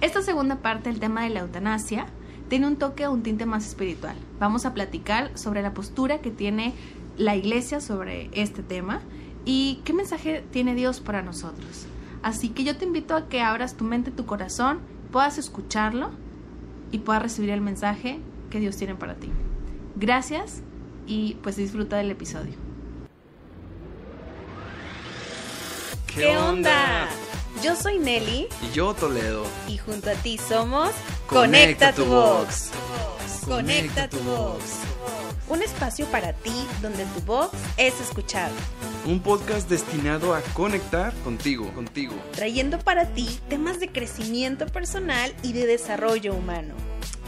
Esta segunda parte del tema de la eutanasia tiene un toque, un tinte más espiritual. Vamos a platicar sobre la postura que tiene la iglesia sobre este tema y qué mensaje tiene Dios para nosotros. Así que yo te invito a que abras tu mente, tu corazón, puedas escucharlo y puedas recibir el mensaje que Dios tiene para ti. Gracias y pues disfruta del episodio. ¿Qué onda? Yo soy Nelly. Y yo Toledo. Y junto a ti somos Conecta, tu voz. Conecta tu voz. Un espacio para ti donde tu voz es escuchada. Un podcast destinado a conectar contigo, contigo. Trayendo para ti temas de crecimiento personal y de desarrollo humano.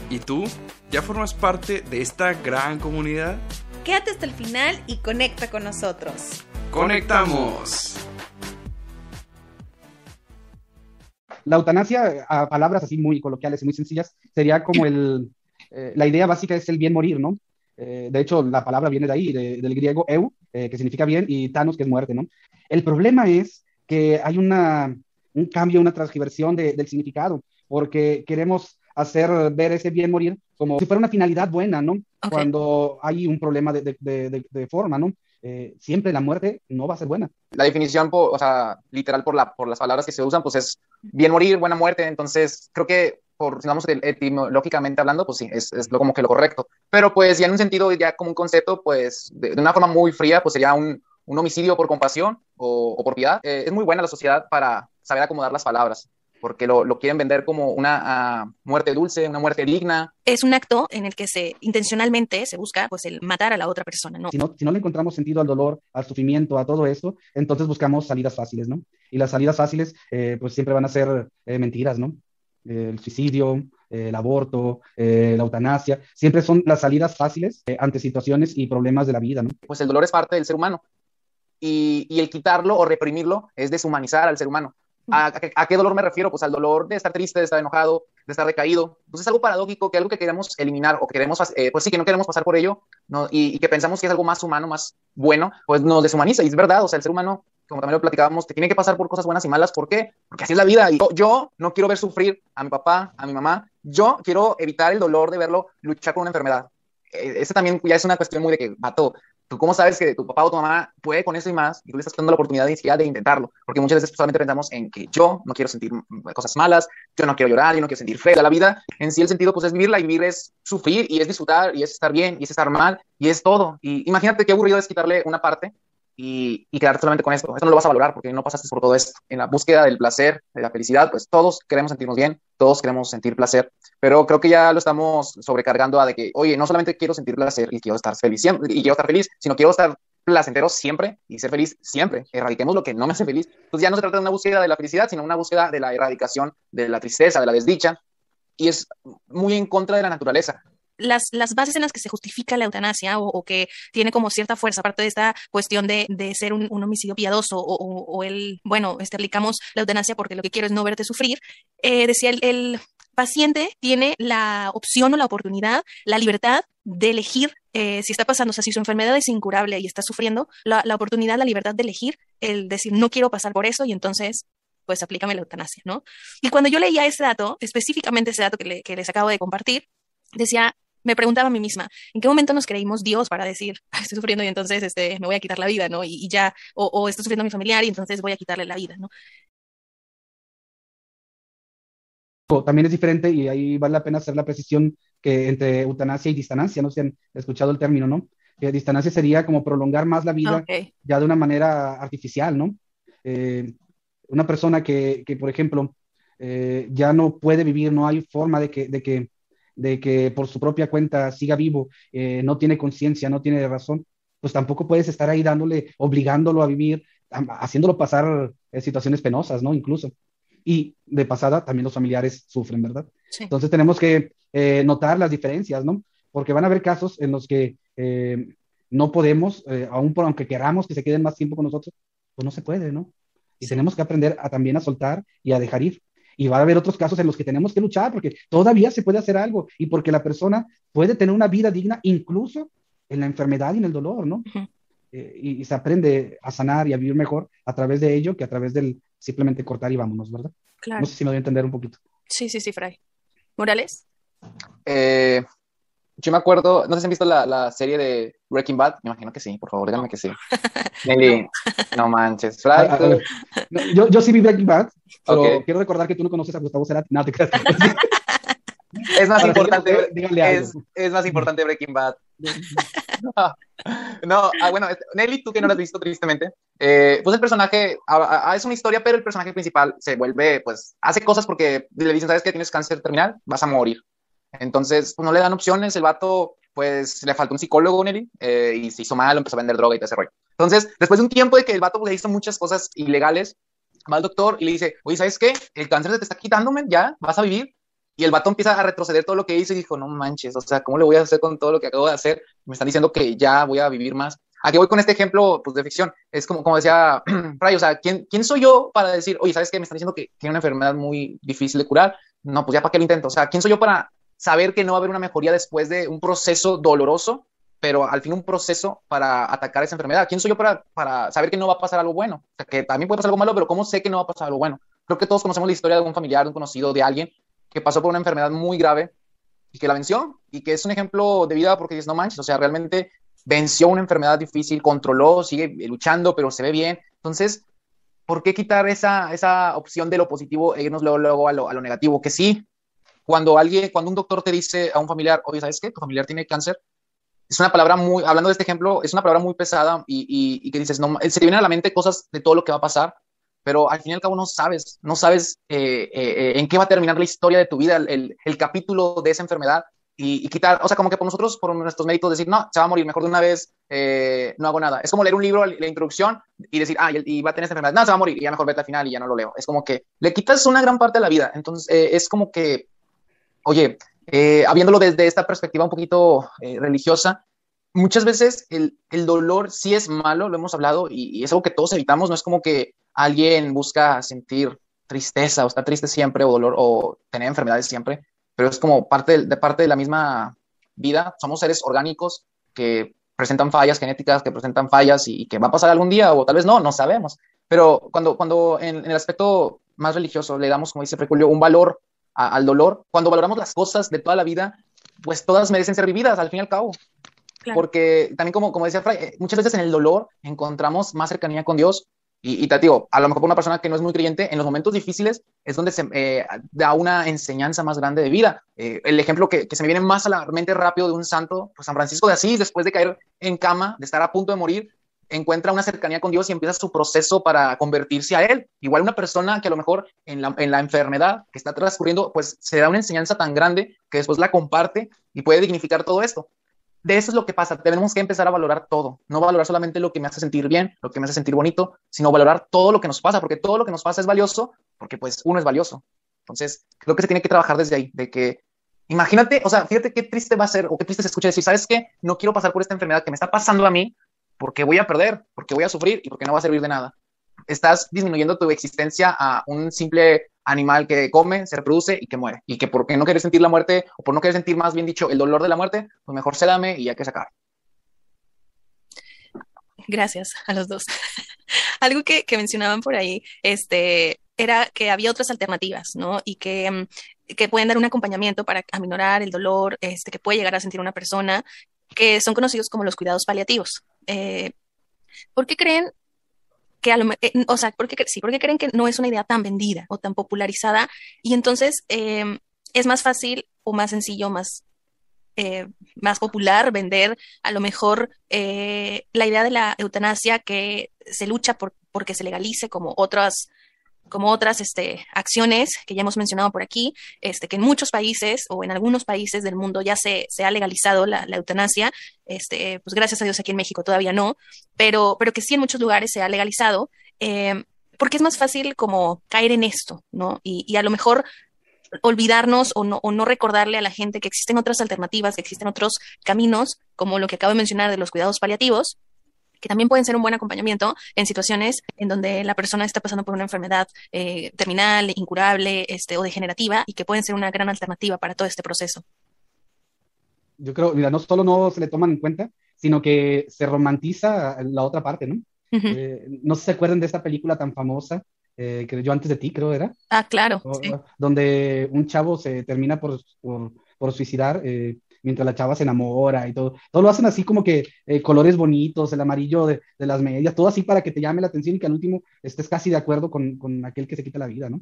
¿Y tú? ¿Ya formas parte de esta gran comunidad? Quédate hasta el final y conecta con nosotros. ¡Conectamos! La eutanasia, a palabras así muy coloquiales y muy sencillas, sería como el, eh, la idea básica es el bien morir, ¿no? Eh, de hecho, la palabra viene de ahí, del griego eu, eh, que significa bien, y thanos, que es muerte, ¿no? El problema es que hay una, un cambio, una transgiversión del significado, porque queremos hacer ver ese bien morir como si fuera una finalidad buena, ¿no? Cuando hay un problema de, de, de forma, ¿no? Eh, siempre la muerte no va a ser buena. La definición, literal por, la, por las palabras que se usan, pues es bien morir, buena muerte. Entonces, creo que, por, etimológicamente hablando, pues sí, es, lo, como que lo correcto. Pero pues ya en un sentido, ya como un concepto, pues de, una forma muy fría, pues sería un, un homicidio por compasión o, o por piedad. Eh, es muy buena la sociedad para saber acomodar las palabras porque lo, lo quieren vender como una ah, muerte dulce, una muerte digna. Es un acto en el que se intencionalmente se busca pues el matar a la otra persona, ¿no? Si no, si no le encontramos sentido al dolor, al sufrimiento, a todo esto, entonces buscamos salidas fáciles, ¿no? Y las salidas fáciles eh, pues siempre van a ser eh, mentiras, ¿no? el suicidio, el aborto, eh, la eutanasia, siempre son las salidas fáciles ante situaciones y problemas de la vida, ¿no? Pues el dolor es parte del ser humano y, y el quitarlo o reprimirlo es deshumanizar al ser humano. ¿A, qué dolor me refiero? Pues al dolor de estar triste, de estar enojado, de estar decaído. Entonces es algo paradójico que algo que queremos eliminar o que queremos, eh, pues sí, que no queremos pasar por ello ¿no? y, que pensamos que es algo más humano, más bueno, pues nos deshumaniza. Y es verdad, o sea, el ser humano, como también lo platicábamos, que tiene que pasar por cosas buenas y malas. ¿Por qué? Porque así es la vida. Y yo, no quiero ver sufrir a mi papá, a mi mamá. Yo quiero evitar el dolor de verlo luchar con una enfermedad. E, ese también ya es una cuestión muy de que, vato, ¿Tú cómo sabes que tu papá o tu mamá puede con eso y más y tú le estás dando la oportunidad de, de intentarlo? Porque muchas veces solamente pensamos en que yo no quiero sentir cosas malas, yo no quiero llorar, yo no quiero sentir feo. La vida en sí el sentido pues es vivirla y vivir es sufrir y es disfrutar y es estar bien y es estar mal y es todo. Y imagínate qué aburrido es quitarle una parte y, y quedarte solamente con esto. Esto no lo vas a valorar porque no pasaste por todo esto. En la búsqueda del placer, de la felicidad, pues todos queremos sentirnos bien, todos queremos sentir placer, pero creo que ya lo estamos sobrecargando a de que, oye, no solamente quiero sentir placer y quiero estar feliz y quiero estar feliz, sino quiero estar placentero siempre y ser feliz siempre. Erradiquemos lo que no me hace feliz. Entonces ya no se trata de una búsqueda de la felicidad, sino una búsqueda de la erradicación de la tristeza, de la desdicha, y es muy en contra de la naturaleza las, las bases en las que se justifica la eutanasia o, que tiene como cierta fuerza, aparte de esta cuestión de, de ser un, homicidio piadoso o, el, bueno, este, aplicamos la eutanasia porque lo que quiero es no verte sufrir, eh, decía el, paciente tiene la opción o la oportunidad, la libertad de elegir eh, si está pasando, o sea, si su enfermedad es incurable y está sufriendo, la, la, oportunidad, la libertad de elegir, el decir, no quiero pasar por eso y entonces, pues aplícame la eutanasia, ¿no? Y cuando yo leía ese dato, específicamente ese dato que, que les acabo de compartir, decía, me preguntaba a mí misma, ¿en qué momento nos creímos Dios para decir, estoy sufriendo y entonces este, me voy a quitar la vida, ¿no? Y, ya, o, o estoy sufriendo a mi familiar y entonces voy a quitarle la vida, ¿no? También es diferente y ahí vale la pena hacer la precisión que entre eutanasia y distanancia, no sé si han escuchado el término, ¿no? Que distanancia sería como prolongar más la vida ya de una manera artificial, ¿no? Eh, una persona que, que por ejemplo, eh, ya no puede vivir, no hay forma de que, de que de que por su propia cuenta siga vivo, eh, no tiene conciencia, no tiene razón, pues tampoco puedes estar ahí dándole, obligándolo a vivir, haciéndolo pasar eh, situaciones penosas, ¿no? Incluso. Y de pasada también los familiares sufren, ¿verdad? Entonces tenemos que eh, notar las diferencias, ¿no? Porque van a haber casos en los que no podemos, aún por aunque queramos que se queden más tiempo con nosotros, pues no se puede, ¿no? Y tenemos que aprender a también a soltar y a dejar ir. Y va a haber otros casos en los que tenemos que luchar porque todavía se puede hacer algo y porque la persona puede tener una vida digna incluso en la enfermedad y en el dolor, ¿no? Eh, y, se aprende a sanar y a vivir mejor a través de ello que a través del simplemente cortar y vámonos, ¿verdad? Claro. No sé si me voy a entender un poquito. Sí, sí, sí, Fray. ¿Morales? Eh, yo me acuerdo, no sé si han visto la, serie de Breaking Bad, me imagino que sí, por favor, díganme que sí. Nelly, no manches. Yo, yo sí vi Breaking Bad, pero quiero recordar que tú no conoces a Gustavo Cerati. No, te creas. es más importante, es, es, más importante Breaking Bad. no, ah, bueno, este, Nelly, tú que no lo has visto tristemente, eh, pues el personaje ah, ah, es una historia, pero el personaje principal se vuelve, pues, hace cosas porque le dicen, ¿sabes que tienes cáncer terminal? Vas a morir. Entonces, pues, no le dan opciones, el vato, pues, le faltó un psicólogo, Nelly, eh, y se hizo mal, empezó a vender droga y todo ese rollo. Entonces, después de un tiempo de que el vato pues, le hizo muchas cosas ilegales, va al doctor y le dice, oye, ¿sabes qué? El cáncer se te está quitándome, ya, vas a vivir. Y el vato empieza a retroceder todo lo que hizo y dijo, no manches, o sea, ¿cómo le voy a hacer con todo lo que acabo de hacer? Me están diciendo que ya voy a vivir más. Aquí voy con este ejemplo pues, de ficción. Es como, como decía Fray, o sea, ¿quién, ¿quién soy yo para decir, oye, ¿sabes qué? Me están diciendo que tiene una enfermedad muy difícil de curar. No, pues ya para qué lo intento. O sea, ¿quién soy yo para saber que no va a haber una mejoría después de un proceso doloroso, pero al fin un proceso para atacar esa enfermedad? ¿Quién soy yo para, para saber que no va a pasar algo bueno? O sea, que también puede pasar algo malo, pero ¿cómo sé que no va a pasar algo bueno? Creo que todos conocemos la historia de un familiar, de un conocido, de alguien que pasó por una enfermedad muy grave y que la venció y que es un ejemplo de vida porque dices, no manches, o sea, realmente venció una enfermedad difícil, controló, sigue luchando, pero se ve bien. Entonces, ¿por qué quitar esa, esa opción de lo positivo e irnos luego, luego a, lo, a lo negativo? Que sí, cuando alguien, cuando un doctor te dice a un familiar, oye, ¿sabes qué? Tu familiar tiene cáncer. Es una palabra muy, hablando de este ejemplo, es una palabra muy pesada y, y, y que dices, no, se te vienen a la mente cosas de todo lo que va a pasar, pero al fin y al cabo no sabes, no sabes eh, eh, en qué va a terminar la historia de tu vida, el, el, capítulo de esa enfermedad y, quitar, o sea, como que por nosotros, por nuestros méritos, decir, no, se va a morir, mejor de una vez eh, no hago nada. Es como leer un libro, la introducción, y decir, ah, y, va a tener esta enfermedad, no, se va a morir, y ya mejor vete al final y ya no lo leo. Es como que le quitas una gran parte de la vida. Entonces, es como que, oye, habiéndolo desde esta perspectiva un poquito religiosa, muchas veces el, el, dolor sí es malo, lo hemos hablado, y, y, es algo que todos evitamos, no es como que alguien busca sentir tristeza o está triste siempre o dolor o tener enfermedades siempre, pero es como parte de, parte de la misma vida. Somos seres orgánicos que presentan fallas genéticas, que presentan fallas y, que va a pasar algún día o tal vez no, no sabemos. Pero cuando, cuando en, el aspecto más religioso le damos, como dice Freculio, un valor al dolor, cuando valoramos las cosas de toda la vida, pues todas merecen ser vividas al fin y al cabo. Porque también como, como decía Fray, eh, muchas veces en el dolor encontramos más cercanía con Dios y, te digo, a lo mejor una persona que no es muy creyente, en los momentos difíciles es donde se eh, da una enseñanza más grande de vida. Eh, el ejemplo que, se me viene más a la mente rápido de un santo, pues San Francisco de Asís, después de caer en cama, de estar a punto de morir, encuentra una cercanía con Dios y empieza su proceso para convertirse a Él. Igual una persona que a lo mejor en la, en la enfermedad que está transcurriendo, pues se da una enseñanza tan grande que después la comparte y puede dignificar todo esto de eso es lo que pasa. Tenemos que empezar a valorar todo. No valorar solamente lo que me hace sentir bien, lo que me hace sentir bonito, sino valorar todo lo que nos pasa, porque todo lo que nos pasa es valioso, porque pues uno es valioso. Entonces, creo que se tiene que trabajar desde ahí, de que imagínate, o sea, fíjate qué triste va a ser o qué triste se escucha decir, ¿sabes qué? No quiero pasar por esta enfermedad que me está pasando a mí porque voy a perder, porque voy a sufrir y porque no va a servir de nada. Estás disminuyendo tu existencia a un simple animal que come, se reproduce y que muere. Y que porque no quieres sentir la muerte, o por no querer sentir más bien dicho el dolor de la muerte, pues mejor se dame y ya que sacar. Gracias a los dos. Algo que, mencionaban por ahí, este, era que había otras alternativas, ¿no? Y que, mm, que pueden dar un acompañamiento para aminorar el dolor, este, que puede llegar a sentir una persona, que son conocidos como los cuidados paliativos. Eh, ¿Por qué creen que a lo eh, o sea, sí, creen que no es una idea tan vendida o tan popularizada y entonces em, es más fácil o más sencillo, más, eh, más popular vender a lo mejor eh, la idea de la eutanasia que se lucha por porque se legalice como otras como otras este, acciones que ya hemos mencionado por aquí, este, que en muchos países o en algunos países del mundo ya se, se ha legalizado la, eutanasia, este, pues gracias a Dios aquí en México todavía no, pero, pero que sí en muchos lugares se ha legalizado, eh, porque es más fácil como caer en esto, ¿no? Y, y a lo mejor olvidarnos o no, o no recordarle a la gente que existen otras alternativas, que existen otros caminos, como lo que acabo de mencionar de los cuidados paliativos, que también pueden ser un buen acompañamiento en situaciones en donde la persona está pasando por una enfermedad eh, terminal, incurable este, o degenerativa y que pueden ser una gran alternativa para todo este proceso. Yo creo, mira, no solo no se le toman en cuenta, sino que se romantiza la otra parte, ¿no? Eh, no se acuerdan de esta película tan famosa eh, que yo antes de ti, creo era. Ah, claro. Donde un chavo se termina por, por, suicidar eh, mientras la chava se enamora y todo. Todo lo hacen así como que eh, colores bonitos, el amarillo de, de, las medias, todo así para que te llame la atención y que al último estés casi de acuerdo con, con aquel que se quita la vida, ¿no?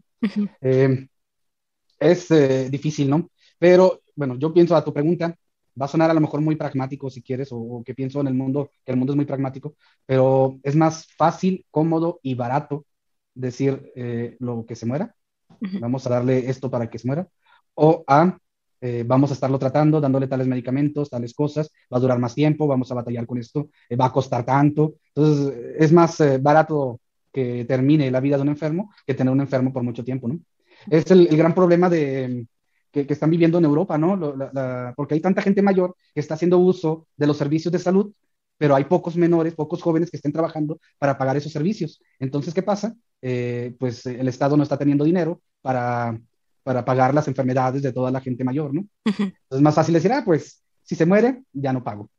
es difícil, ¿no? Pero bueno, yo pienso a tu pregunta, va a sonar a lo mejor muy pragmático si quieres, o, que pienso en el mundo, que el mundo es muy pragmático, pero es más fácil, cómodo y barato decir eh, lo que se muera, vamos a darle esto para que se muera, o a eh, vamos a estarlo tratando, dándole tales medicamentos, tales cosas, va a durar más tiempo, vamos a batallar con esto, eh, va a costar tanto. Entonces, es más barato que termine la vida de un enfermo que tener un enfermo por mucho tiempo, ¿no? Es el gran problema de, que, están viviendo en Europa, ¿no? porque hay tanta gente mayor que está haciendo uso de los servicios de salud, pero hay pocos menores, pocos jóvenes que estén trabajando para pagar esos servicios. Entonces, ¿qué pasa? Eh, pues el Estado no está teniendo dinero para, para pagar las enfermedades de toda la gente mayor, ¿no? Entonces es más fácil decir, ah, pues si se muere, ya no pago.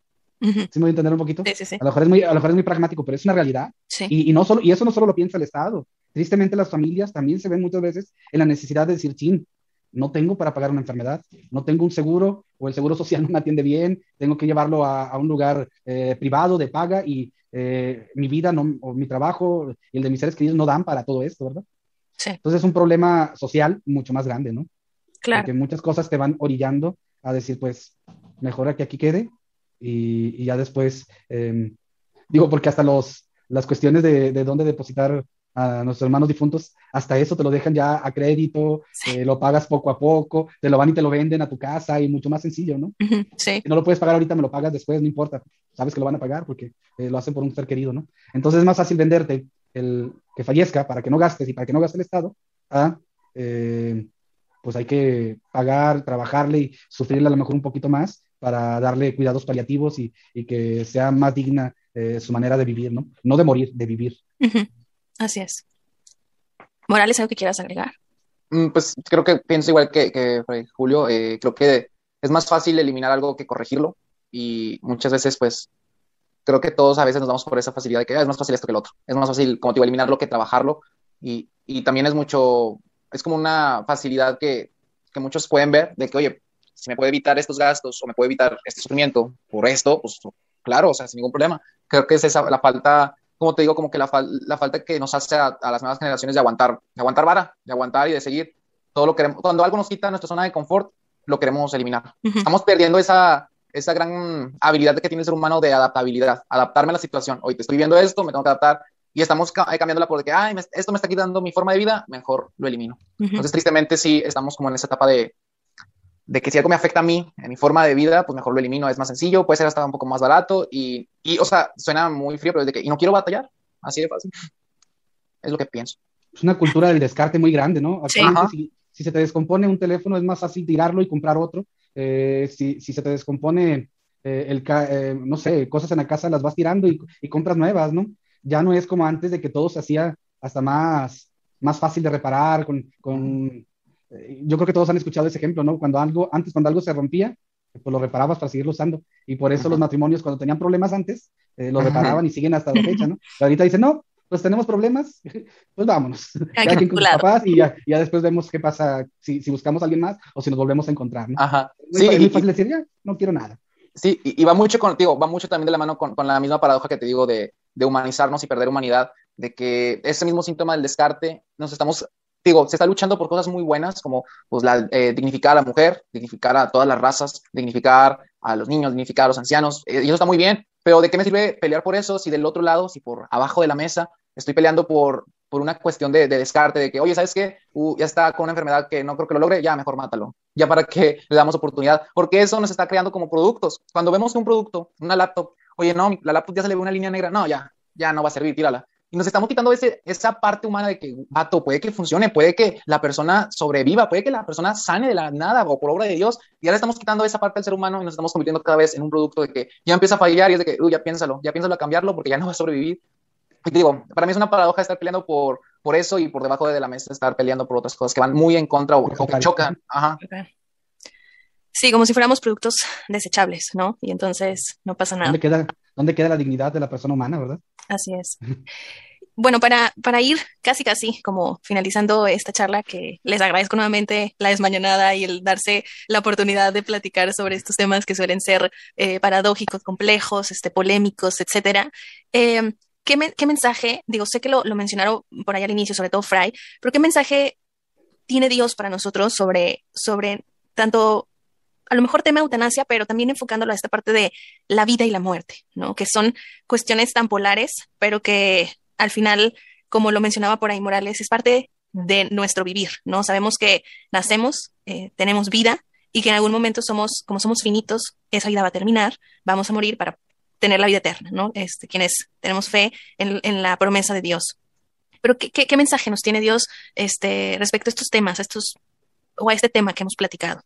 ¿Sí me voy a entender un poquito? Sí, sí, sí. A, lo mejor es muy, a lo mejor es muy pragmático, pero es una realidad. Y, y, no solo, y eso no solo lo piensa el Estado. Tristemente las familias también se ven muchas veces en la necesidad de decir, chin, no tengo para pagar una enfermedad, no tengo un seguro o el seguro social no me atiende bien, tengo que llevarlo a, un lugar eh, privado de paga y eh, mi vida no, o mi trabajo y el de mis seres queridos no dan para todo esto, ¿verdad? Sí. Entonces es un problema social mucho más grande, ¿no? Claro. Porque muchas cosas te van orillando a decir, pues, mejor que aquí quede y, ya después, em, digo, porque hasta los, las cuestiones de, de dónde depositar a nuestros hermanos difuntos, hasta eso te lo dejan ya a crédito, eh, lo pagas poco a poco, te lo van y te lo venden a tu casa y mucho más sencillo, ¿no? Sí. Si no lo puedes pagar ahorita, me lo pagas después, no importa, sabes que lo van a pagar porque eh, lo hacen por un ser querido, ¿no? Entonces es más fácil venderte el que fallezca para que no gastes y para que no gaste el Estado, eh, pues hay que pagar, trabajarle y sufrirle a lo mejor un poquito más para darle cuidados paliativos y, y que sea más digna su manera de vivir, ¿no? No de morir, de vivir. Así es. Morales, ¿algo que quieras agregar? Mm, pues creo que pienso igual que, Julio. Eh, creo que es más fácil eliminar algo que corregirlo. Y muchas veces, pues, creo que todos a veces nos damos por esa facilidad de que ah, es más fácil esto que el otro. Es más fácil, como te digo, eliminarlo que trabajarlo. Y, y también es mucho, es como una facilidad que, que muchos pueden ver de que, oye, si me puede evitar estos gastos o me puede evitar este sufrimiento por esto, pues claro, o sea, sin ningún problema. Creo que es esa la falta como te digo, como que la, la falta que nos hace a, las nuevas generaciones de aguantar, de aguantar vara, de aguantar y de seguir. Todo lo queremos, cuando algo nos quita nuestra zona de confort, lo queremos eliminar. Estamos perdiendo esa, esa gran habilidad que tiene el ser humano de adaptabilidad, adaptarme a la situación. Hoy te estoy viendo esto, me tengo que adaptar y estamos cambiando cambiándola por de que, ay, esto me está quitando mi forma de vida, mejor lo elimino. Entonces, tristemente, sí, estamos como en esa etapa de, de que si algo me afecta a mí, en mi forma de vida, pues mejor lo elimino, es más sencillo, puede ser hasta un poco más barato y, y o sea, suena muy frío, pero es de que, y no quiero batallar, así de fácil. Es lo que pienso. Es una cultura del descarte muy grande, ¿no? si, si, se te descompone un teléfono, es más fácil tirarlo y comprar otro. Eh, si, si, se te descompone, eh, el, eh, no sé, cosas en la casa, las vas tirando y, y, compras nuevas, ¿no? Ya no es como antes de que todo se hacía hasta más, más fácil de reparar, con, con yo creo que todos han escuchado ese ejemplo, ¿no? Cuando algo, antes cuando algo se rompía, pues lo reparabas para seguirlo usando. Y por eso los matrimonios, cuando tenían problemas antes, eh, lo reparaban y siguen hasta la fecha, ¿no? Pero ahorita dicen, no, pues tenemos problemas, pues vámonos. Que con papás y ya, ya, después vemos qué pasa, si, si, buscamos a alguien más o si nos volvemos a encontrar, ¿no? Ajá. sí, es muy fácil decir, ya, no quiero nada. Sí, y, va mucho contigo, va mucho también de la mano con, con la misma paradoja que te digo de, de humanizarnos y perder humanidad, de que ese mismo síntoma del descarte, nos estamos digo, se está luchando por cosas muy buenas como pues, la, eh, dignificar a la mujer, dignificar a todas las razas, dignificar a los niños, dignificar a los ancianos, eh, y eso está muy bien, pero ¿de qué me sirve pelear por eso si del otro lado, si por abajo de la mesa estoy peleando por, por una cuestión de, descarte, de que, oye, ¿sabes qué? Uh, ya está con una enfermedad que no creo que lo logre, ya mejor mátalo, ya para que le damos oportunidad, porque eso nos está creando como productos. Cuando vemos un producto, una laptop, oye, no, la laptop ya se le ve una línea negra, no, ya, ya no va a servir, tírala. Y nos estamos quitando ese, esa parte humana de que, vato, puede que funcione, puede que la persona sobreviva, puede que la persona sane de la nada o por obra de Dios. Y ahora estamos quitando esa parte del ser humano y nos estamos convirtiendo cada vez en un producto de que ya empieza a fallar y es de que, uy, ya piénsalo, ya piénsalo a cambiarlo porque ya no va a sobrevivir. Digo, para mí es una paradoja estar peleando por, por eso y por debajo de la mesa estar peleando por otras cosas que van muy en contra o, que chocan. Ajá. Sí, como si fuéramos productos desechables, ¿no? Y entonces no pasa nada. ¿Dónde queda, dónde queda la dignidad de la persona humana, verdad? Así es. bueno, para, para ir casi casi como finalizando esta charla, que les agradezco nuevamente la desmañanada y el darse la oportunidad de platicar sobre estos temas que suelen ser eh, paradójicos, complejos, este, polémicos, etcétera. Eh, ¿qué, ¿qué, mensaje, digo, sé que lo, mencionaron por ahí al inicio, sobre todo Fry, pero qué mensaje tiene Dios para nosotros sobre, sobre tanto a lo mejor tema eutanasia, pero también enfocándolo a esta parte de la vida y la muerte, ¿no? Que son cuestiones tan polares, pero que al final, como lo mencionaba por ahí Morales, es parte de nuestro vivir, ¿no? Sabemos que nacemos, eh, tenemos vida y que en algún momento somos, como somos finitos, esa vida va a terminar, vamos a morir para tener la vida eterna, ¿no? Este, quienes tenemos fe en, en la promesa de Dios. Pero ¿qué, ¿qué, qué, mensaje nos tiene Dios este, respecto a estos temas, a estos, o a este tema que hemos platicado?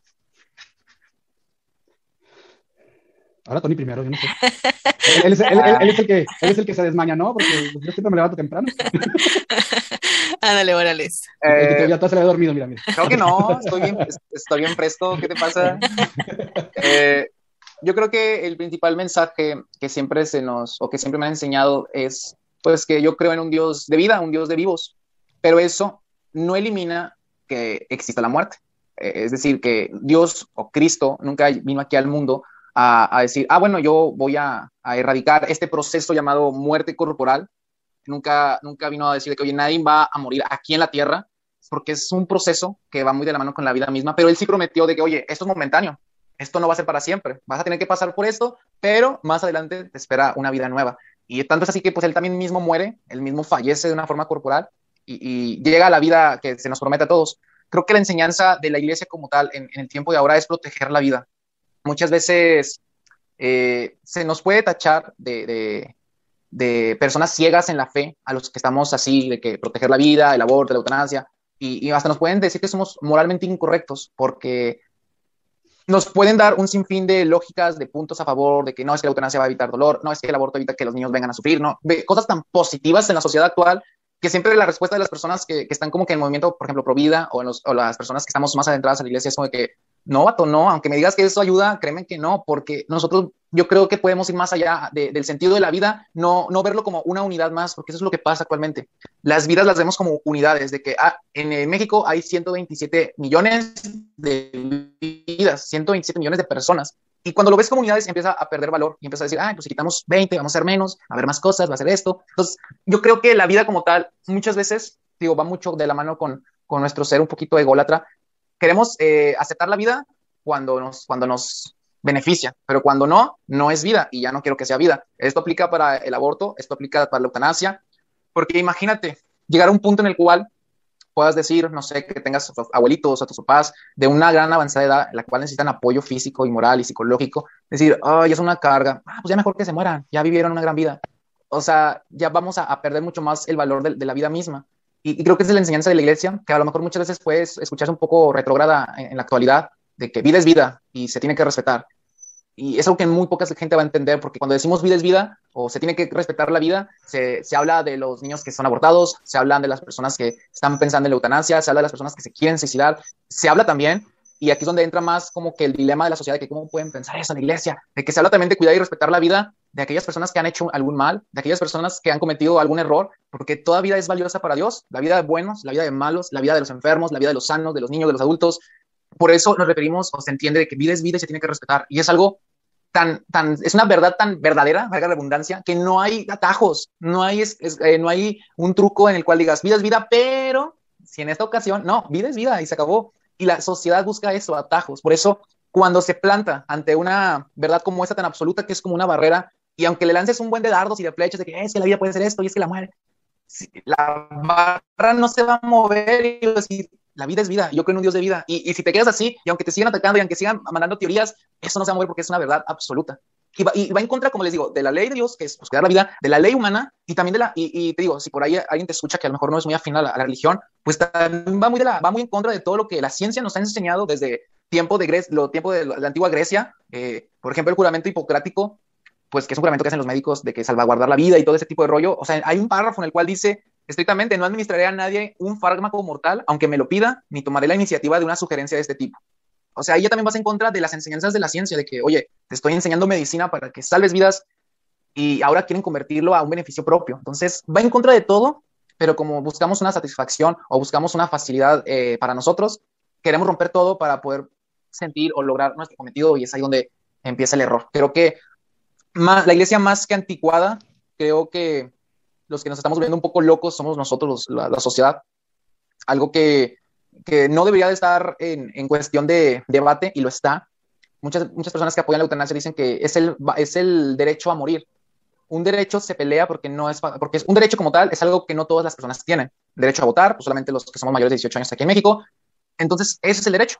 Ahora Tony primero, yo no sé. Él, es, él, él, es, el que, él es el que se desmaña, ¿no? Porque yo siempre me levanto temprano. Ándale. Eh, ya todo se le ha dormido, mira, mira. Creo que no, estoy bien, estoy bien presto. ¿Qué te pasa? Eh, yo creo que el principal mensaje que siempre se nos, o que siempre me han enseñado es, pues, que yo creo en un Dios de vida, un Dios de vivos. Pero eso no elimina que exista la muerte. Eh, es decir, que Dios o Cristo nunca vino aquí al mundo a, a decir, ah, bueno, yo voy a, a, erradicar este proceso llamado muerte corporal. Nunca, nunca vino a decir que, oye, nadie va a morir aquí en la tierra, porque es un proceso que va muy de la mano con la vida misma, pero él sí prometió de que, oye, esto es momentáneo, esto no va a ser para siempre, vas a tener que pasar por esto, pero más adelante te espera una vida nueva. Y tanto es así que pues él también mismo muere, él mismo fallece de una forma corporal y, llega a la vida que se nos promete a todos. Creo que la enseñanza de la iglesia como tal en, el tiempo de ahora es proteger la vida, muchas veces eh, se nos puede tachar de, personas ciegas en la fe, a los que estamos así, de que proteger la vida, el aborto, la eutanasia, y, hasta nos pueden decir que somos moralmente incorrectos porque nos pueden dar un sinfín de lógicas, de puntos a favor, de que no es que la eutanasia va a evitar dolor, no es que el aborto evita que los niños vengan a sufrir, no, de cosas tan positivas en la sociedad actual que siempre la respuesta de las personas que, que están como que en movimiento, por ejemplo, pro vida o, las personas que estamos más adentradas en la iglesia es como de que no, vato, no, aunque me digas que eso ayuda, créeme que no, porque nosotros, yo creo que podemos ir más allá de, del sentido de la vida, no, no verlo como una unidad más, porque eso es lo que pasa actualmente. Las vidas las vemos como unidades, de que ah, en México hay 127 millones de vidas, 127 millones de personas. Y cuando lo ves como unidades, empieza a perder valor y empieza a decir, ah, pues si quitamos 20, vamos a hacer menos, a ver más cosas, va a ser esto. Entonces, yo creo que la vida como tal, muchas veces, digo, va mucho de la mano con, con nuestro ser un poquito ególatra, queremos eh, aceptar la vida cuando nos, cuando nos beneficia, pero cuando no, no es vida y ya no quiero que sea vida. Esto aplica para el aborto, esto aplica para la eutanasia, porque imagínate llegar a un punto en el cual puedas decir, no sé, que tengas abuelitos o tus papás de una gran avanzada edad, en la cual necesitan apoyo físico y moral y psicológico, decir, ay, es una carga, ah, pues ya mejor que se mueran, ya vivieron una gran vida. O sea, ya vamos a, a perder mucho más el valor de, de la vida misma. Y, y, creo que es la enseñanza de la iglesia, que a lo mejor muchas veces puede escucharse un poco retrograda en, en, la actualidad, de que vida es vida y se tiene que respetar. Y es algo que muy poca gente va a entender, porque cuando decimos vida es vida o se tiene que respetar la vida, se, se habla de los niños que son abortados, se hablan de las personas que están pensando en la eutanasia, se habla de las personas que se quieren suicidar, se habla también y aquí es donde entra más como que el dilema de la sociedad de que cómo pueden pensar eso en la iglesia, de que se habla también de cuidar y respetar la vida de aquellas personas que han hecho algún mal, de aquellas personas que han cometido algún error, porque toda vida es valiosa para Dios, la vida de buenos, la vida de malos, la vida de los enfermos, la vida de los sanos, de los niños, de los adultos. Por eso nos referimos o se entiende de que vida es vida y se tiene que respetar. Y es algo es una verdad tan verdadera, valga la redundancia, que no hay atajos, no hay, eh, no hay un truco en el cual digas vida es vida, pero si en esta ocasión, no, vida es vida y se acabó. Y la sociedad busca eso, atajos. Por eso, cuando se planta ante una verdad como esta tan absoluta, que es como una barrera, y aunque le lances un buen de dardos y de flechas de que es que la vida puede ser esto y es que la muerte, la barra no se va a mover y decir, la vida es vida, yo creo en un Dios de vida. Y, y, si te quedas así, y aunque te sigan atacando y aunque sigan mandando teorías, eso no se va a mover porque es una verdad absoluta. Y va, y va en contra, como les digo, de la ley de Dios, que es pues, cuidar la vida, de la ley humana, y también de la, y, y, te digo, si por ahí alguien te escucha que a lo mejor no es muy afín a la, a la religión, pues también va muy, de la, va muy en contra de todo lo que la ciencia nos ha enseñado desde tiempo de, Grecia, lo, tiempo de la antigua Grecia, eh, por ejemplo, el juramento hipocrático, pues que es un juramento que hacen los médicos de que salvaguardar la vida y todo ese tipo de rollo. O sea, hay un párrafo en el cual dice estrictamente, no administraré a nadie un fármaco mortal, aunque me lo pida, ni tomaré la iniciativa de una sugerencia de este tipo. O sea, ahí también vas en contra de las enseñanzas de la ciencia, de que, oye, te estoy enseñando medicina para que salves vidas y ahora quieren convertirlo a un beneficio propio. Entonces, va en contra de todo pero como buscamos una satisfacción o buscamos una facilidad eh, para nosotros, queremos romper todo para poder sentir o lograr nuestro cometido y es ahí donde empieza el error. Creo que la iglesia más que anticuada, creo que los que nos estamos volviendo un poco locos somos nosotros, la, sociedad. Algo que, que, no debería de estar en, en, cuestión de debate y lo está. Muchas, muchas personas que apoyan la eutanasia dicen que es el, es el derecho a morir. Un derecho se pelea porque no es, porque es un derecho como tal, es algo que no todas las personas tienen. Derecho a votar, pues solamente los que somos mayores de 18 años aquí en México. Entonces, ese es el derecho.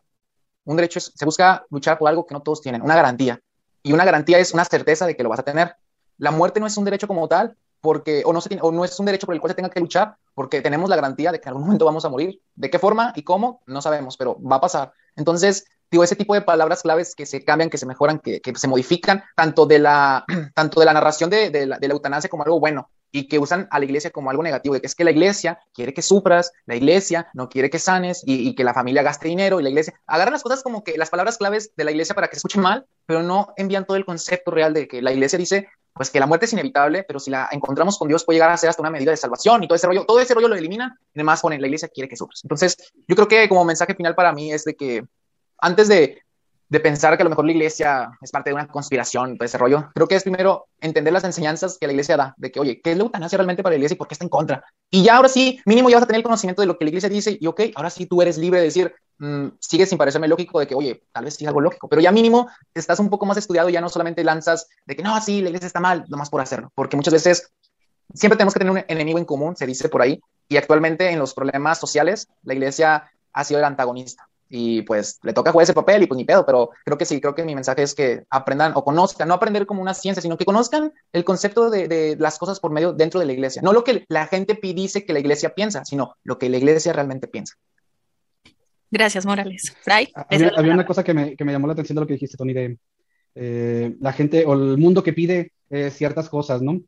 Un derecho es, se busca luchar por algo que no todos tienen, una garantía. Y una garantía es una certeza de que lo vas a tener. La muerte no es un derecho como tal, porque, o no, se tiene, o no es un derecho por el cual se tenga que luchar, porque tenemos la garantía de que en algún momento vamos a morir. ¿De qué forma y cómo? No sabemos, pero va a pasar. Entonces, digo, ese tipo de palabras claves que se cambian, que se mejoran, que, que se modifican, tanto de la, tanto de la narración de, de, la, de la eutanasia como algo bueno, y que usan a la iglesia como algo negativo, de que es que la iglesia quiere que sufras, la iglesia no quiere que sanes y, que la familia gaste dinero y la iglesia agarran las cosas como que las palabras claves de la iglesia para que se escuchen mal, pero no envían todo el concepto real de que la iglesia dice pues que la muerte es inevitable, pero si la encontramos con Dios puede llegar a ser hasta una medida de salvación y todo ese rollo, todo ese rollo lo eliminan y además ponen la iglesia quiere que sufras. Entonces, yo creo que como mensaje final para mí es de que antes de de pensar que a lo mejor la iglesia es parte de una conspiración, todo ese rollo. Creo que es primero entender las enseñanzas que la iglesia da, de que, oye, ¿qué es la eutanasia realmente para la iglesia y por qué está en contra? Y ya ahora sí, mínimo ya vas a tener el conocimiento de lo que la iglesia dice y, ok, ahora sí tú eres libre de decir, mmm, sigue sin parecerme lógico de que, oye, tal vez sí algo lógico, pero ya mínimo estás un poco más estudiado ya no solamente lanzas de que, no, sí, la iglesia está mal, nomás por hacerlo, porque muchas veces siempre tenemos que tener un enemigo en común, se dice por ahí, y actualmente en los problemas sociales la iglesia ha sido el antagonista y pues le toca jugar ese papel y pues ni pedo, pero creo que sí, creo que mi mensaje es que aprendan o conozcan, no aprender como una ciencia, sino que conozcan el concepto de, de las cosas por medio dentro de la iglesia, no lo que la gente dice que la iglesia piensa, sino lo que la iglesia realmente piensa. Gracias, Morales. Fray. Ah, había, una cosa que me, que me, llamó la atención de lo que dijiste, Tony, de eh, la gente o el mundo que pide eh, ciertas cosas, ¿no?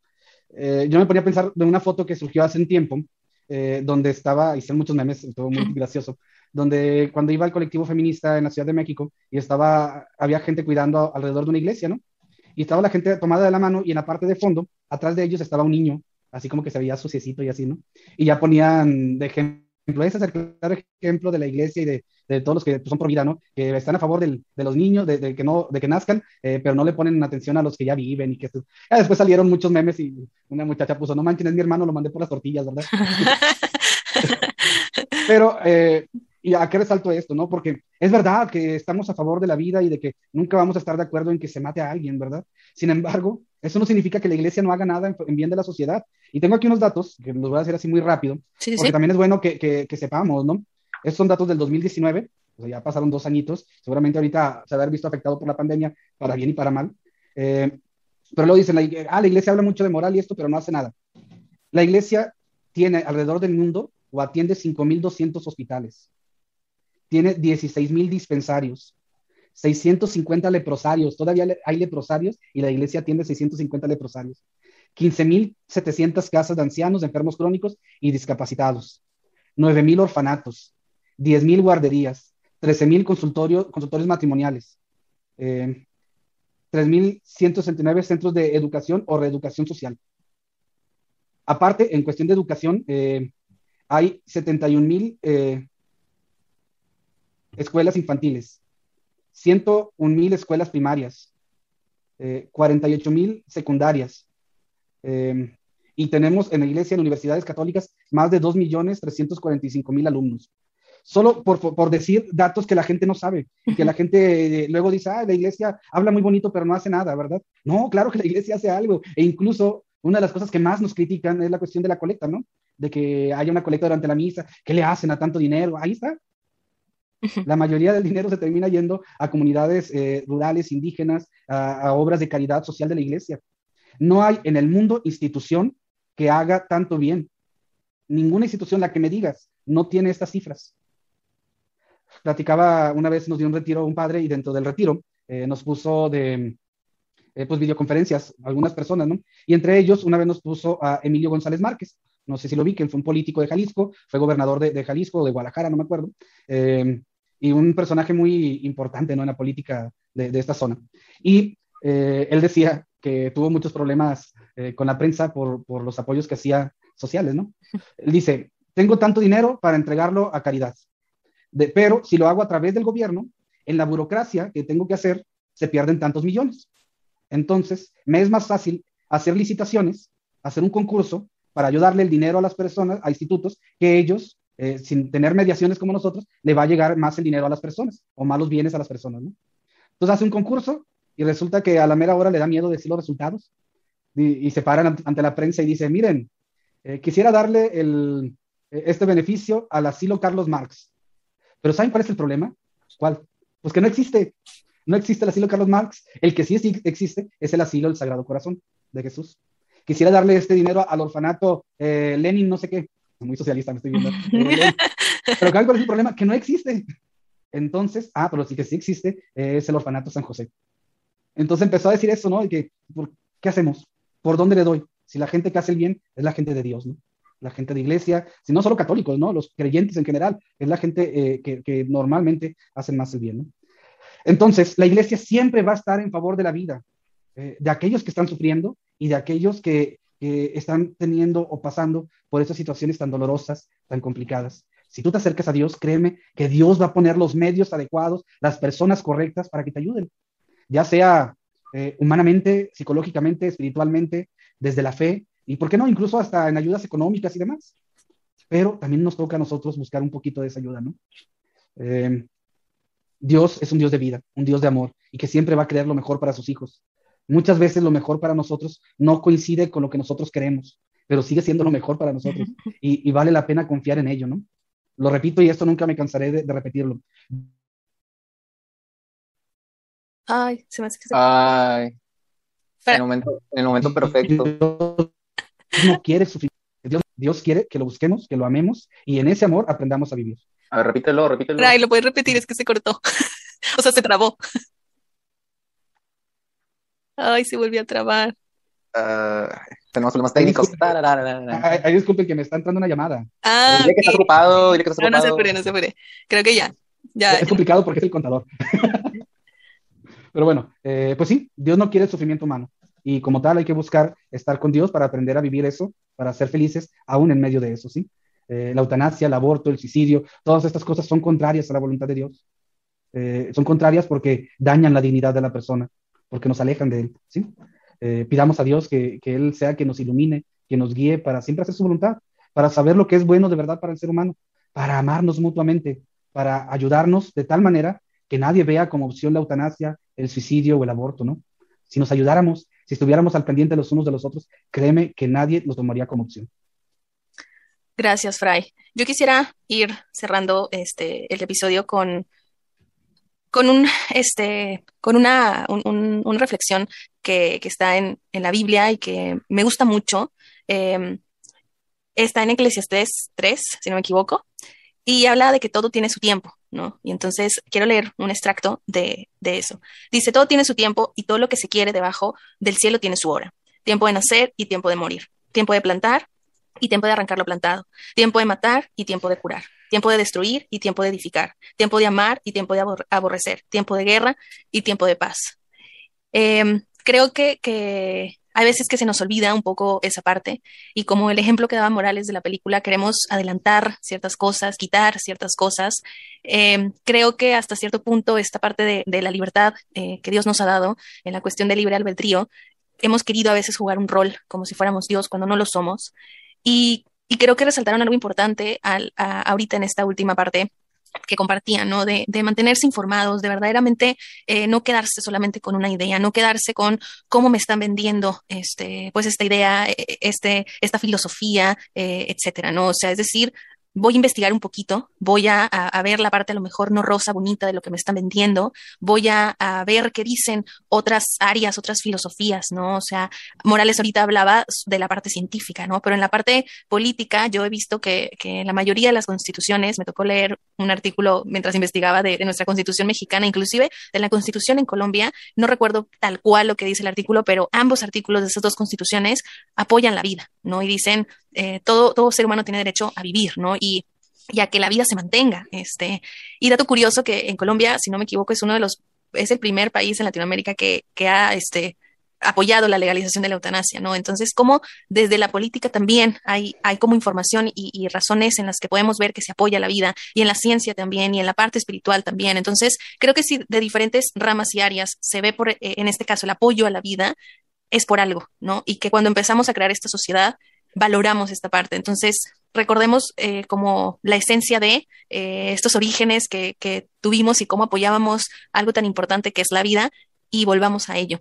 Eh, yo me ponía a pensar de una foto que surgió hace un tiempo, donde estaba, hicieron muchos memes, todo muy gracioso, donde cuando iba al colectivo feminista en la Ciudad de México y estaba, había gente cuidando alrededor de una iglesia, ¿no? Y estaba la gente tomada de la mano y en la parte de fondo, atrás de ellos estaba un niño, así como que se veía suciecito y así, ¿no? Y ya ponían de ejemplo, ese es el claro ejemplo de la iglesia y de, de todos los que son por vida, ¿no? Que están a favor del, de los niños, de, que no, de que nazcan, eh, pero no le ponen atención a los que ya viven y que ya después salieron muchos memes y una muchacha puso, no manches, es mi hermano, lo mandé por las tortillas, ¿verdad? pero eh, ¿Y a qué resalto esto, no? Porque es verdad que estamos a favor de la vida y de que nunca vamos a estar de acuerdo en que se mate a alguien, ¿verdad? Sin embargo, eso no significa que la iglesia no haga nada en, bien de la sociedad. Y tengo aquí unos datos que los voy a decir así muy rápido, porque también es bueno que, que, sepamos, ¿no? Estos son datos del 2019, o sea, ya pasaron dos añitos, seguramente ahorita se haber visto afectado por la pandemia, para bien y para mal. Eh, pero luego dicen, la, ah, la iglesia habla mucho de moral y esto, pero no hace nada. La iglesia tiene alrededor del mundo o atiende 5.200 hospitales tiene 16 mil dispensarios, 650 leprosarios, todavía hay leprosarios y la iglesia tiene 650 leprosarios, 15.700 casas de ancianos, enfermos crónicos y discapacitados, 9.000 orfanatos, 10.000 guarderías, 13.000 consultorios, consultorios matrimoniales, eh, 3.169 centros de educación o reeducación social. Aparte, en cuestión de educación, eh, hay 71.000 eh, escuelas infantiles, 101 mil escuelas primarias, 48 eh, mil secundarias. Eh, y tenemos en la iglesia, en universidades católicas, más de 2.345.000 alumnos. Solo por, por, decir datos que la gente no sabe, que la gente eh, luego dice, ah, la iglesia habla muy bonito, pero no hace nada, ¿verdad? No, claro que la iglesia hace algo. E incluso una de las cosas que más nos critican es la cuestión de la colecta, ¿no? De que haya una colecta durante la misa, ¿qué le hacen a tanto dinero? Ahí está, la mayoría del dinero se termina yendo a comunidades eh, rurales, indígenas, a, obras de caridad social de la iglesia. No hay en el mundo institución que haga tanto bien. Ninguna institución, la que me digas, no tiene estas cifras. Platicaba una vez, nos dio un retiro un padre y dentro del retiro eh, nos puso de eh, pues videoconferencias algunas personas, ¿no? Y entre ellos una vez nos puso a Emilio González Márquez, no sé si lo vi, que fue un político de Jalisco, fue gobernador de, Jalisco, de Guadalajara, no me acuerdo, eh, y un personaje muy importante ¿no? en la política de, de esta zona. Y eh, él decía que tuvo muchos problemas eh, con la prensa por, por, los apoyos que hacía sociales, ¿no? Él dice, tengo tanto dinero para entregarlo a caridad, pero si lo hago a través del gobierno, en la burocracia que tengo que hacer, se pierden tantos millones. Entonces, me es más fácil hacer licitaciones, hacer un concurso para ayudarle el dinero a las personas, a institutos, que ellos, eh, sin tener mediaciones como nosotros, le va a llegar más el dinero a las personas o más los bienes a las personas, ¿no? Entonces hace un concurso y resulta que a la mera hora le da miedo decir los resultados y, se paran ante la prensa y dice, miren, eh, quisiera darle eh, este beneficio al asilo Carlos Marx. Pero ¿saben cuál es el problema? ¿Cuál? Pues que no existe. No existe el asilo Carlos Marx. El que sí existe es el asilo del Sagrado Corazón de Jesús. Quisiera darle este dinero al orfanato Lenin, no sé qué. Muy socialista, me estoy viendo. pero ¿cuál es el problema? Que no existe. Entonces, ah, pero sí que sí existe, es el orfanato San José. Entonces empezó a decir eso, ¿no? Y que, ¿qué hacemos? ¿Por dónde le doy? Si la gente que hace el bien es la gente de Dios, ¿no? La gente de iglesia, si no solo católicos, ¿no? Los creyentes en general, es la gente eh, que, normalmente hacen más el bien, ¿no? Entonces, la iglesia siempre va a estar en favor de la vida, eh, de aquellos que están sufriendo y de aquellos que están teniendo o pasando por esas situaciones tan dolorosas, tan complicadas. Si tú te acercas a Dios, créeme que Dios va a poner los medios adecuados, las personas correctas para que te ayuden, ya sea eh, humanamente, psicológicamente, espiritualmente, desde la fe, y por qué no, incluso hasta en ayudas económicas y demás. Pero también nos toca a nosotros buscar un poquito de esa ayuda, ¿no? Eh, Dios es un Dios de vida, un Dios de amor, y que siempre va a crear lo mejor para sus hijos. Muchas veces lo mejor para nosotros no coincide con lo que nosotros queremos, pero sigue siendo lo mejor para nosotros, y, vale la pena confiar en ello, ¿no? Lo repito y esto nunca me cansaré de repetirlo. Ay, se me hace que se... Ay. En el momento, en el momento perfecto. Dios no quiere sufrir. Dios, Dios, quiere que lo busquemos, que lo amemos y en ese amor aprendamos a vivir. A ver, repítelo, repítelo. Ay, lo puedes repetir, es que se cortó. o sea, se trabó. Ay, se volvió a trabar. Uh, tenemos problemas técnicos. Ay, ay, disculpen que me está entrando una llamada. Ah, dile que está ocupado, dile que está ocupado. No, no se apure, no se apure. Creo que ya. ya es complicado porque es el contador. Pero bueno, eh, pues sí, Dios no quiere el sufrimiento humano. Y como tal hay que buscar estar con Dios para aprender a vivir eso, para ser felices aún en medio de eso, ¿sí? Eh, la eutanasia, el aborto, el suicidio, todas estas cosas son contrarias a la voluntad de Dios. Eh, son contrarias porque dañan la dignidad de la persona, porque nos alejan de Él, ¿sí? pidamos a Dios que, que Él sea que nos ilumine, que nos guíe para siempre hacer su voluntad, para saber lo que es bueno de verdad para el ser humano, para amarnos mutuamente, para ayudarnos de tal manera que nadie vea como opción la eutanasia, el suicidio o el aborto, ¿no? Si nos ayudáramos, si estuviéramos al pendiente los unos de los otros, créeme que nadie los tomaría como opción. Gracias, Fray. Yo quisiera ir cerrando este el episodio con, con un este con una, reflexión que, está en, la Biblia y que me gusta mucho. Em, está en Eclesiastes 3, si no me equivoco, y habla de que todo tiene su tiempo. ¿no? Y entonces quiero leer un extracto de, de eso. Dice, todo tiene su tiempo y todo lo que se quiere debajo del cielo tiene su hora. Tiempo de nacer y tiempo de morir. Tiempo de plantar y tiempo de arrancar lo plantado. Tiempo de matar y tiempo de curar. Tiempo de destruir y tiempo de edificar. Tiempo de amar y tiempo de aborrecer. Tiempo de guerra y tiempo de paz. Em, creo que, que hay veces que se nos olvida un poco esa parte y como el ejemplo que daba Morales de la película, queremos adelantar ciertas cosas, quitar ciertas cosas. Em, creo que hasta cierto punto esta parte de, la libertad eh, que Dios nos ha dado en la cuestión del libre albedrío, hemos querido a veces jugar un rol como si fuéramos Dios cuando no lo somos. Y, creo que resaltaron algo importante al, ahorita en esta última parte que compartían, ¿no? De, mantenerse informados, de verdaderamente eh, no quedarse solamente con una idea, no quedarse con cómo me están vendiendo este, pues esta idea, e, e, este, esta filosofía, eh, etcétera, ¿no? O sea, es decir, voy a investigar un poquito, voy a, ver la parte a lo mejor no rosa, bonita de lo que me están vendiendo, voy a, ver qué dicen otras áreas, otras filosofías, ¿no? O sea, Morales ahorita hablaba de la parte científica, ¿no? Pero en la parte política yo he visto que, que la mayoría de las constituciones, me tocó leer un artículo mientras investigaba de, de, nuestra constitución mexicana, inclusive de la constitución en Colombia, no recuerdo tal cual lo que dice el artículo, pero ambos artículos de esas dos constituciones apoyan la vida, ¿no? Y dicen, eh, todo, todo ser humano tiene derecho a vivir, ¿no? Y, y, a que la vida se mantenga. Este. Y dato curioso que en Colombia, si no me equivoco, es uno de los, es el primer país en Latinoamérica que, que ha, este, apoyado la legalización de la eutanasia, ¿no? Entonces, como desde la política también hay, hay como información y, razones en las que podemos ver que se apoya la vida, y en la ciencia también, y en la parte espiritual también. Entonces, creo que si de diferentes ramas y áreas se ve, por, eh, en este caso, el apoyo a la vida, es por algo, ¿no? Y que cuando empezamos a crear esta sociedad, valoramos esta parte. Entonces, recordemos eh, como la esencia de eh, estos orígenes que, que tuvimos y cómo apoyábamos algo tan importante que es la vida y volvamos a ello.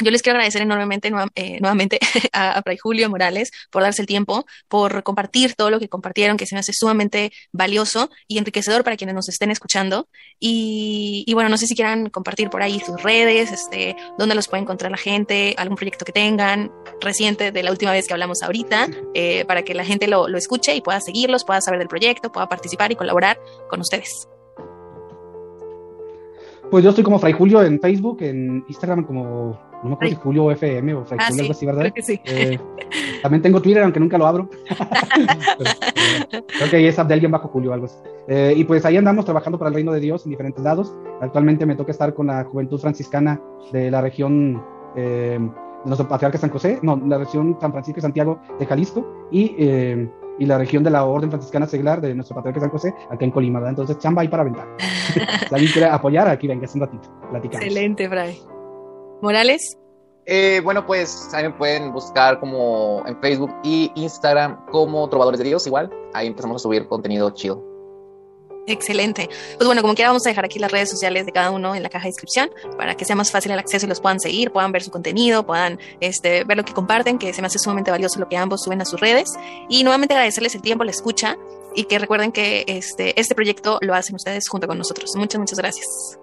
Yo les quiero agradecer enormemente eh, nuevamente a, Fray Julio Morales por darse el tiempo, por compartir todo lo que compartieron, que se me hace sumamente valioso y enriquecedor para quienes nos estén escuchando. Y, bueno, no sé si quieran compartir por ahí sus redes, este, dónde los puede encontrar la gente, algún proyecto que tengan reciente de la última vez que hablamos ahorita, eh, para que la gente lo, lo escuche y pueda seguirlos, pueda saber del proyecto, pueda participar y colaborar con ustedes. Pues yo estoy como Fray Julio en Facebook, en Instagram como no me acuerdo si Julio FM o Fray ah, Julio, algo así, ¿verdad? Creo que sí. Eh, también tengo Twitter, aunque nunca lo abro. Eh, creo que ahí es Abdel bajo Julio, algo así. Eh, y pues ahí andamos trabajando para el reino de Dios en diferentes lados. Actualmente me toca estar con la juventud franciscana de la región de nuestro patriarca San José, no, la región San Francisco y Santiago de Jalisco y, y la región de la Orden Franciscana Seglar de nuestro patriarca San José, acá en Colima, ¿verdad? Entonces, chamba ahí para aventar. si alguien quiere apoyar, aquí venga, hace un ratito, platicamos. Excelente, Fray. Morales. Eh, bueno, pues ahí me pueden buscar como en Facebook y Instagram como Trovadores de Dios, igual. Ahí empezamos a subir contenido chido. Excelente. Pues bueno, como quiera, vamos a dejar aquí las redes sociales de cada uno en la caja de descripción para que sea más fácil el acceso y los puedan seguir, puedan ver su contenido, puedan este, ver lo que comparten, que se me hace sumamente valioso lo que ambos suben a sus redes. Y nuevamente agradecerles el tiempo, la escucha y que recuerden que este, este proyecto lo hacen ustedes junto con nosotros. Muchas, muchas gracias.